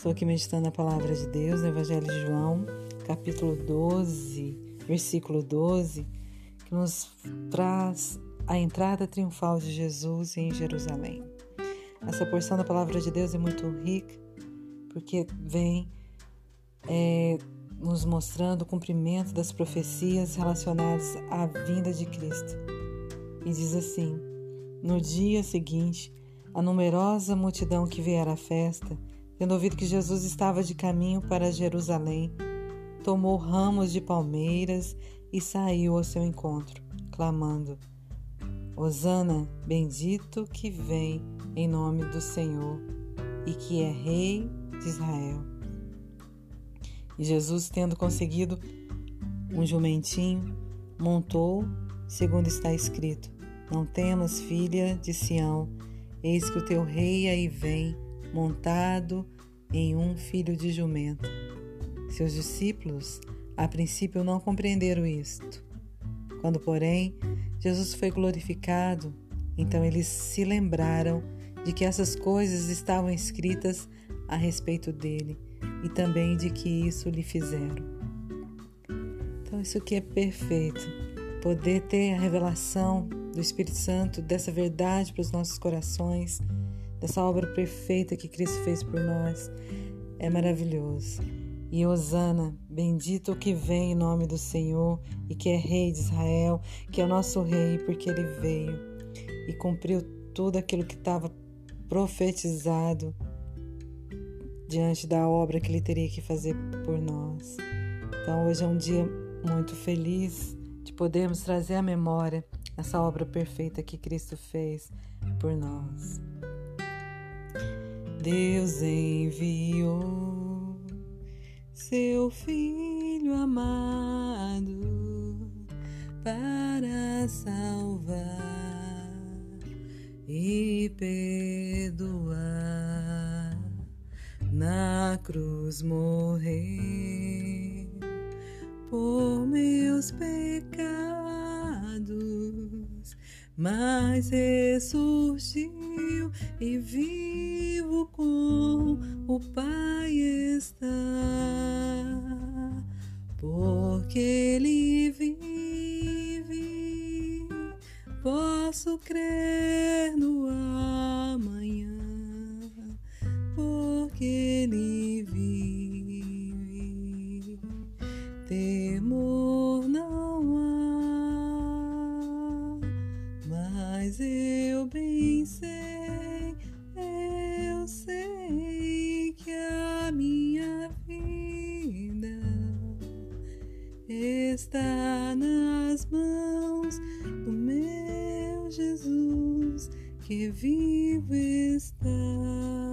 Estou aqui meditando a palavra de Deus no Evangelho de João, capítulo 12, versículo 12, que nos traz a entrada triunfal de Jesus em Jerusalém. Essa porção da palavra de Deus é muito rica, porque vem é, nos mostrando o cumprimento das profecias relacionadas à vinda de Cristo. E diz assim: No dia seguinte, a numerosa multidão que viera à festa Tendo ouvido que Jesus estava de caminho para Jerusalém, tomou ramos de palmeiras e saiu ao seu encontro, clamando: Hosana, bendito que vem em nome do Senhor e que é Rei de Israel. E Jesus, tendo conseguido um jumentinho, montou, segundo está escrito: Não temas, filha de Sião, eis que o teu rei aí vem montado em um filho de jumento. Seus discípulos, a princípio, não compreenderam isto. Quando, porém, Jesus foi glorificado, então eles se lembraram de que essas coisas estavam escritas a respeito dele e também de que isso lhe fizeram. Então, isso aqui é perfeito. Poder ter a revelação do Espírito Santo dessa verdade para os nossos corações dessa obra perfeita que Cristo fez por nós. É maravilhoso. E Osana, bendito o que vem em nome do Senhor e que é Rei de Israel, que é o nosso Rei, porque ele veio e cumpriu tudo aquilo que estava profetizado diante da obra que ele teria que fazer por nós. Então, hoje é um dia muito feliz de podermos trazer à memória essa obra perfeita que Cristo fez por nós. Deus enviou seu Filho amado para salvar e perdoar. Na cruz morrer por meus pecados, mas ressurgiu e vivo Pai está, porque Ele vive, posso crer no amanhã, porque Ele vive, temor não há, mas eu bem sei. Está nas mãos do meu Jesus que vivo está.